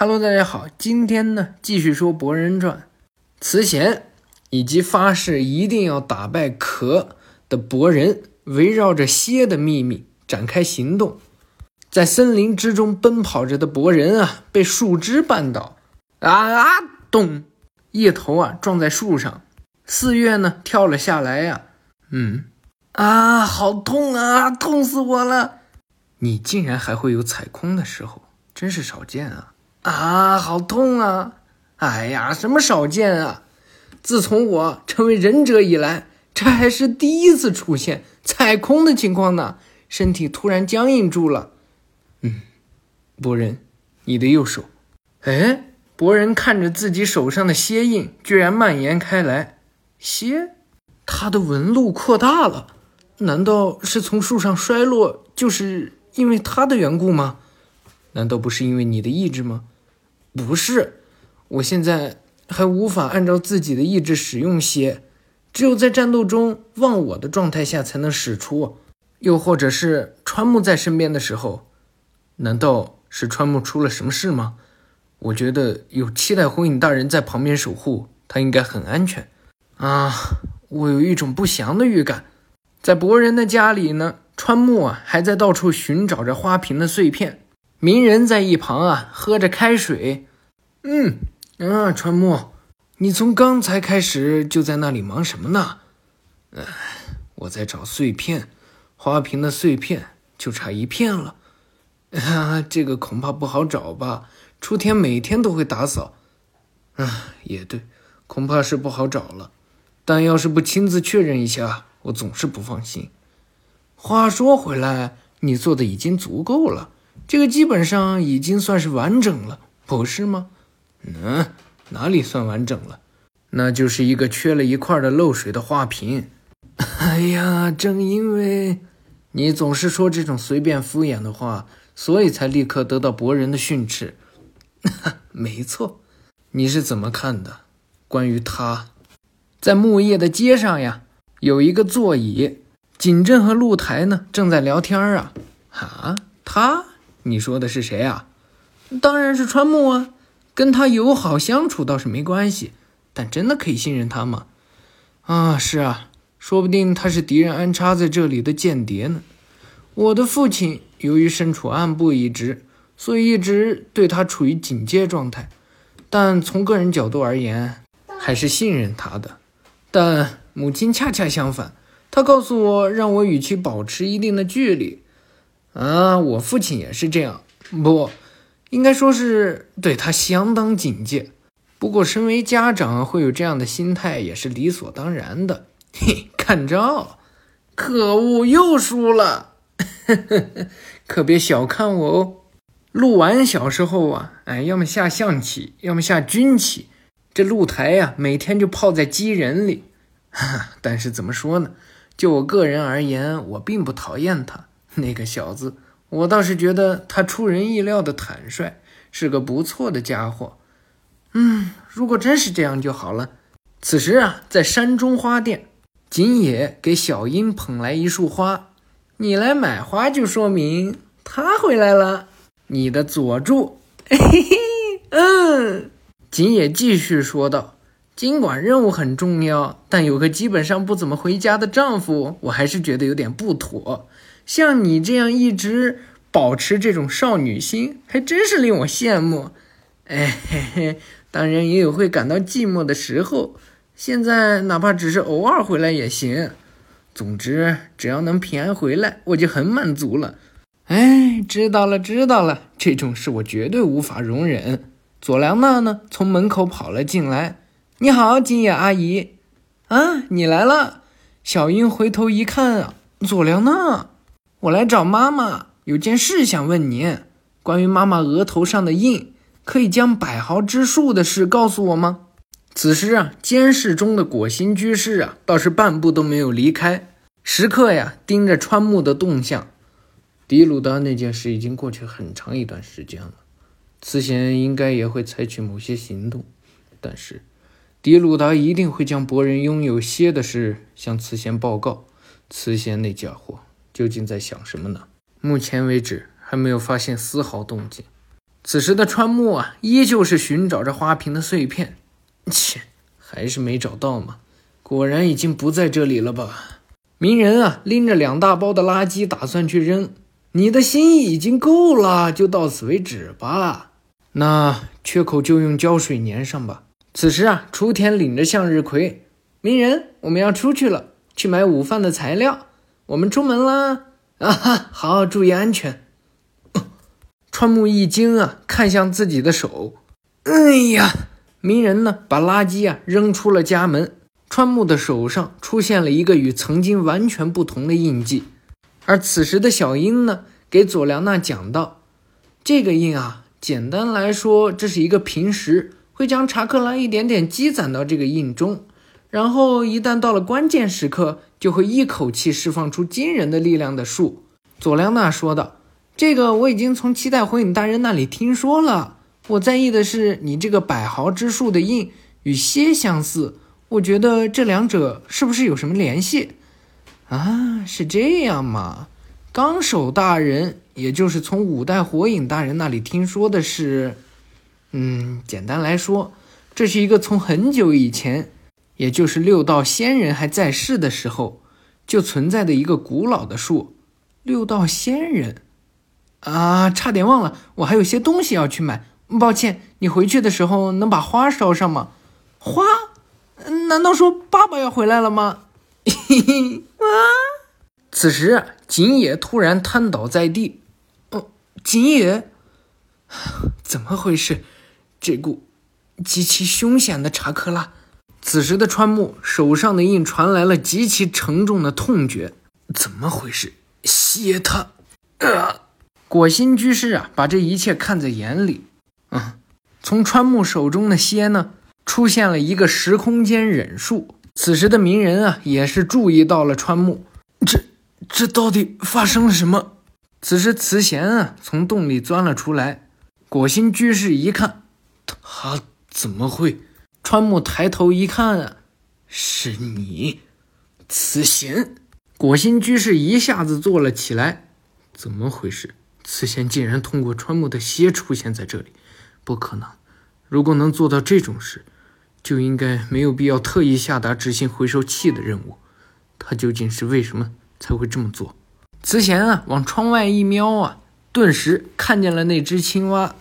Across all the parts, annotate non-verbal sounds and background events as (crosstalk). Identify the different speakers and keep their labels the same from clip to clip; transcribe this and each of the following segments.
Speaker 1: Hello，大家好，今天呢继续说《博人传》，慈贤以及发誓一定要打败壳的博人，围绕着蝎的秘密展开行动。在森林之中奔跑着的博人啊，被树枝绊倒，啊啊咚，一头啊撞在树上。四月呢跳了下来呀，嗯，啊，好痛啊，痛死我了！你竟然还会有踩空的时候，真是少见啊！啊，好痛啊！哎呀，什么少见啊？自从我成为忍者以来，这还是第一次出现踩空的情况呢。身体突然僵硬住了。嗯，博人，你的右手。哎，博人看着自己手上的蝎印，居然蔓延开来。蝎，它的纹路扩大了。难道是从树上摔落，就是因为它的缘故吗？难道不是因为你的意志吗？不是，我现在还无法按照自己的意志使用蝎，只有在战斗中忘我的状态下才能使出，又或者是川木在身边的时候。难道是川木出了什么事吗？我觉得有七代火影大人在旁边守护，他应该很安全。啊，我有一种不祥的预感。在博人的家里呢，川木啊还在到处寻找着花瓶的碎片。鸣人在一旁啊，喝着开水。嗯，啊，川木，你从刚才开始就在那里忙什么呢？哎，我在找碎片，花瓶的碎片就差一片了。(laughs) 啊，这个恐怕不好找吧？初天每天都会打扫。啊，也对，恐怕是不好找了。但要是不亲自确认一下，我总是不放心。话说回来，你做的已经足够了。这个基本上已经算是完整了，不是吗？嗯，哪里算完整了？那就是一个缺了一块的漏水的花瓶。(laughs) 哎呀，正因为你总是说这种随便敷衍的话，所以才立刻得到博人的训斥。(laughs) 没错，你是怎么看的？关于他，在木叶的街上呀，有一个座椅，景镇和露台呢正在聊天啊。啊，他。你说的是谁啊？当然是川木啊，跟他友好相处倒是没关系，但真的可以信任他吗？啊，是啊，说不定他是敌人安插在这里的间谍呢。我的父亲由于身处暗部一职，所以一直对他处于警戒状态。但从个人角度而言，还是信任他的。但母亲恰恰相反，她告诉我，让我与其保持一定的距离。啊，我父亲也是这样，不，应该说是对他相当警戒。不过，身为家长会有这样的心态也是理所当然的。嘿，看招！可恶，又输了！(laughs) 可别小看我哦。鹿丸小时候啊，哎，要么下象棋，要么下军棋。这露台呀，每天就泡在鸡人里。哈，但是怎么说呢？就我个人而言，我并不讨厌他。那个小子，我倒是觉得他出人意料的坦率，是个不错的家伙。嗯，如果真是这样就好了。此时啊，在山中花店，景野给小樱捧来一束花。你来买花，就说明他回来了。你的佐助，嘿嘿，嗯。景野继续说道：“尽管任务很重要，但有个基本上不怎么回家的丈夫，我还是觉得有点不妥。”像你这样一直保持这种少女心，还真是令我羡慕。哎嘿嘿，当然也有会感到寂寞的时候。现在哪怕只是偶尔回来也行。总之，只要能平安回来，我就很满足了。哎，知道了，知道了，这种事我绝对无法容忍。佐良娜呢？从门口跑了进来。你好，金野阿姨。啊，你来了。小樱回头一看啊，佐良娜。我来找妈妈，有件事想问您。关于妈妈额头上的印，可以将百毫之术的事告诉我吗？此时啊，监视中的果心居士啊，倒是半步都没有离开，时刻呀盯着川木的动向。迪鲁达那件事已经过去很长一段时间了，慈贤应该也会采取某些行动，但是迪鲁达一定会将博人拥有蝎的事向慈贤报告。慈贤那家伙。究竟在想什么呢？目前为止还没有发现丝毫动静。此时的川木啊，依旧是寻找着花瓶的碎片，切，还是没找到吗？果然已经不在这里了吧？鸣人啊，拎着两大包的垃圾，打算去扔。你的心已经够了，就到此为止吧。那缺口就用胶水粘上吧。此时啊，雏田领着向日葵，鸣人，我们要出去了，去买午饭的材料。我们出门啦！啊哈，好，注意安全。川木一惊啊，看向自己的手，哎呀！鸣人呢，把垃圾啊扔出了家门。川木的手上出现了一个与曾经完全不同的印记。而此时的小樱呢，给佐良娜讲道：“这个印啊，简单来说，这是一个平时会将查克拉一点点积攒到这个印中，然后一旦到了关键时刻，就会一口气释放出惊人的力量的术。”佐良娜说道：“这个我已经从七代火影大人那里听说了。我在意的是你这个百毫之术的印与蝎相似，我觉得这两者是不是有什么联系？”啊，是这样吗？纲手大人，也就是从五代火影大人那里听说的是，嗯，简单来说，这是一个从很久以前，也就是六道仙人还在世的时候，就存在的一个古老的树。六道仙人，啊，差点忘了，我还有些东西要去买。抱歉，你回去的时候能把花烧上吗？花？难道说爸爸要回来了吗？嘿 (laughs) 嘿啊！此时啊，景野突然瘫倒在地。哦，景野，(sighs) 怎么回事？这股极其凶险的查克拉。此时的川木手上的印传来了极其沉重的痛觉。怎么回事？歇他！啊！果心居士啊，把这一切看在眼里。嗯，从川木手中的蝎呢，出现了一个时空间忍术。此时的鸣人啊，也是注意到了川木，这这到底发生了什么？此时慈贤啊，从洞里钻了出来。果心居士一看，他怎么会？川木抬头一看，是你，慈贤。果心居士一下子坐了起来，怎么回事？慈贤竟然通过川木的蝎出现在这里，不可能！如果能做到这种事。就应该没有必要特意下达执行回收器的任务。他究竟是为什么才会这么做？慈贤啊，往窗外一瞄啊，顿时看见了那只青蛙。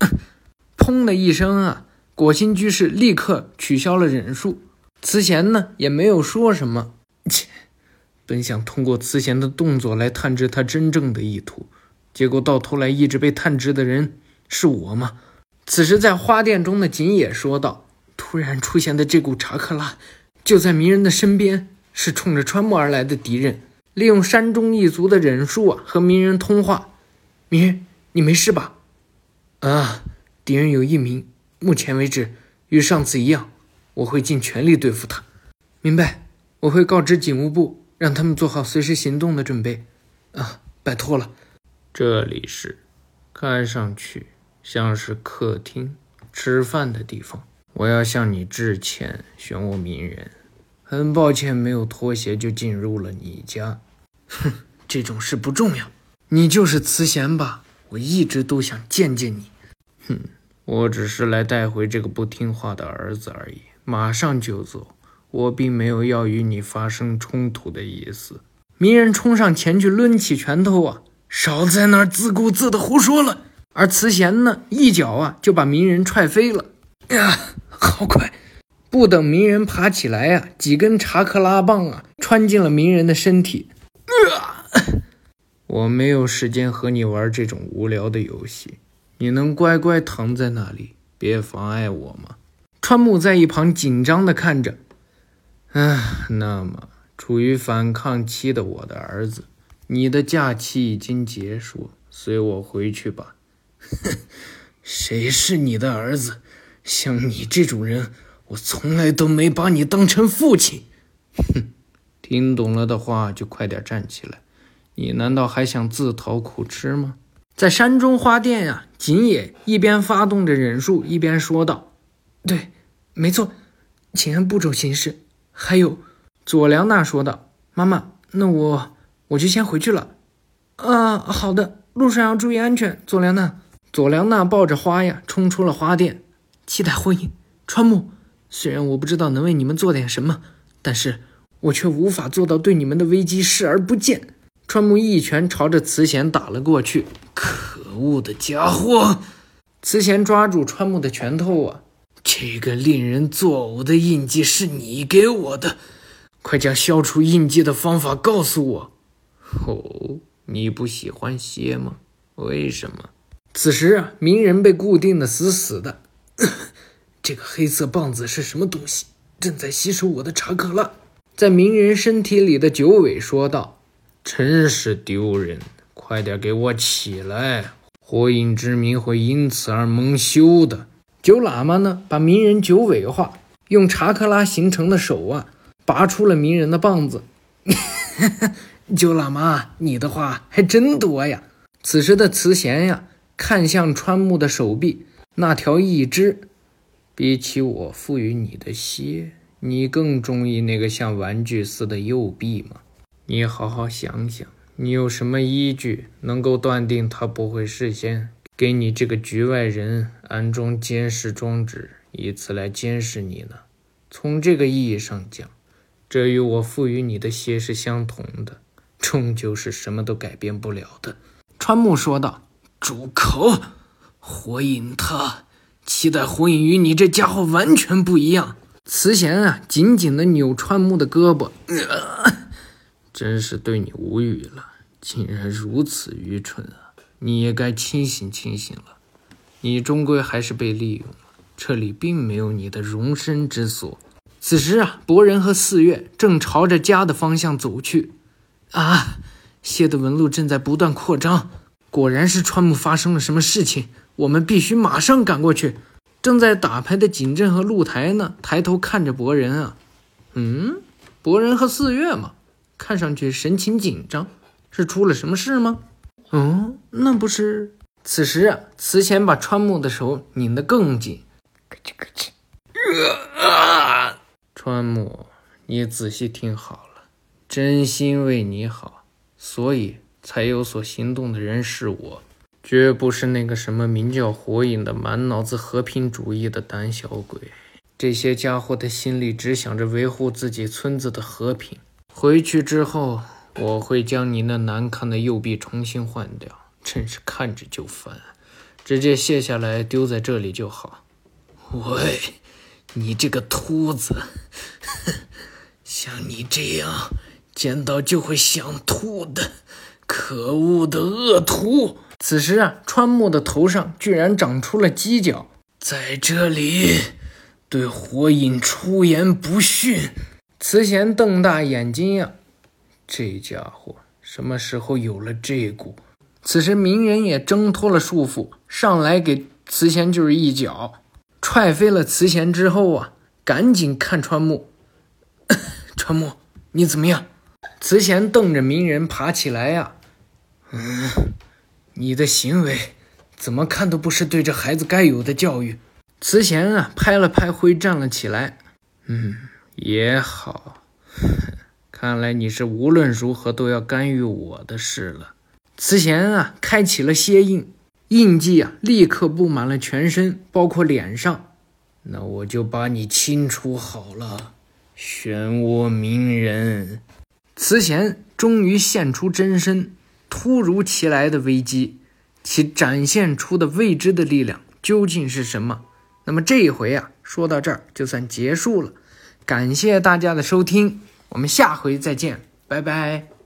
Speaker 1: (coughs) 砰的一声啊，果心居士立刻取消了忍术。慈贤呢，也没有说什么。切，本想通过慈贤的动作来探知他真正的意图，结果到头来一直被探知的人是我吗？此时，在花店中的锦野说道。突然出现的这股查克拉，就在鸣人的身边，是冲着川木而来的敌人。利用山中一族的忍术啊，和鸣人通话。鸣人，你没事吧？啊，敌人有一名，目前为止与上次一样，我会尽全力对付他。明白，我会告知警务部，让他们做好随时行动的准备。啊，拜托了。这里是，看上去像是客厅、吃饭的地方。我要向你致歉，漩涡鸣人。很抱歉，没有脱鞋就进入了你家。哼，这种事不重要。你就是慈贤吧？我一直都想见见你。哼，我只是来带回这个不听话的儿子而已，马上就走。我并没有要与你发生冲突的意思。鸣人冲上前去，抡起拳头啊！少在那儿自顾自的胡说了。而慈贤呢，一脚啊就把鸣人踹飞了。呀！好快！不等鸣人爬起来呀，几根查克拉棒啊穿进了鸣人的身体。啊 (laughs) 我没有时间和你玩这种无聊的游戏，你能乖乖躺在那里，别妨碍我吗？川木在一旁紧张地看着。唉，那么处于反抗期的我的儿子，你的假期已经结束，随我回去吧。(laughs) 谁是你的儿子？像你这种人，我从来都没把你当成父亲。哼，(laughs) 听懂了的话就快点站起来。你难道还想自讨苦吃吗？在山中花店呀，锦野一边发动着忍术，一边说道：“对，没错，请按步骤行事。”还有，佐良娜说道：“妈妈，那我我就先回去了。”啊，好的，路上要注意安全，佐良娜。佐良娜抱着花呀，冲出了花店。期待婚姻，川木。虽然我不知道能为你们做点什么，但是我却无法做到对你们的危机视而不见。川木一拳朝着慈贤打了过去。可恶的家伙！慈贤抓住川木的拳头啊！这个令人作呕的印记是你给我的，快将消除印记的方法告诉我。哦，你不喜欢蝎吗？为什么？此时啊，鸣人被固定的死死的。(coughs) 这个黑色棒子是什么东西？正在吸收我的查克拉。在鸣人身体里的九尾说道：“真是丢人！快点给我起来！火影之名会因此而蒙羞的。”九喇嘛呢，把鸣人九尾化，用查克拉形成的手啊，拔出了鸣人的棒子。(laughs) 九喇嘛，你的话还真多呀！此时的慈贤呀，看向川木的手臂，那条义肢。比起我赋予你的蝎，你更中意那个像玩具似的右臂吗？你好好想想，你有什么依据能够断定他不会事先给你这个局外人安装监视装置，以此来监视你呢？从这个意义上讲，这与我赋予你的蝎是相同的，终究是什么都改变不了的。川木说道：“住口！火影他。”期待火影与你这家伙完全不一样。慈贤啊，紧紧地扭川木的胳膊，真是对你无语了，竟然如此愚蠢啊！你也该清醒清醒了，你终归还是被利用了，这里并没有你的容身之所。此时啊，博人和四月正朝着家的方向走去。啊，蝎的纹路正在不断扩张，果然是川木发生了什么事情。我们必须马上赶过去。正在打牌的景镇和露台呢，抬头看着博人啊，嗯，博人和四月嘛，看上去神情紧张，是出了什么事吗？嗯，那不是。此时啊，慈贤把川木的手拧得更紧。咯吱咯吱。啊！川木，你仔细听好了，真心为你好，所以才有所行动的人是我。绝不是那个什么名叫火影的满脑子和平主义的胆小鬼。这些家伙的心里只想着维护自己村子的和平。回去之后，我会将你那难看的右臂重新换掉，真是看着就烦。直接卸下来丢在这里就好。喂，你这个秃子，(laughs) 像你这样见到就会想吐的，可恶的恶徒！此时啊，川木的头上居然长出了犄角，在这里对火影出言不逊。慈贤瞪大眼睛呀，这家伙什么时候有了这股？此时鸣人也挣脱了束缚，上来给慈贤就是一脚，踹飞了慈贤之后啊，赶紧看川木。(coughs) 川木，你怎么样？慈贤瞪着鸣人爬起来呀，嗯。(coughs) 你的行为怎么看都不是对这孩子该有的教育。慈贤啊，拍了拍灰，站了起来。嗯，也好。看来你是无论如何都要干预我的事了。慈贤啊，开启了蝎印，印记啊，立刻布满了全身，包括脸上。那我就把你清除好了，漩涡鸣人。慈贤终于现出真身。突如其来的危机，其展现出的未知的力量究竟是什么？那么这一回啊，说到这儿就算结束了。感谢大家的收听，我们下回再见，拜拜。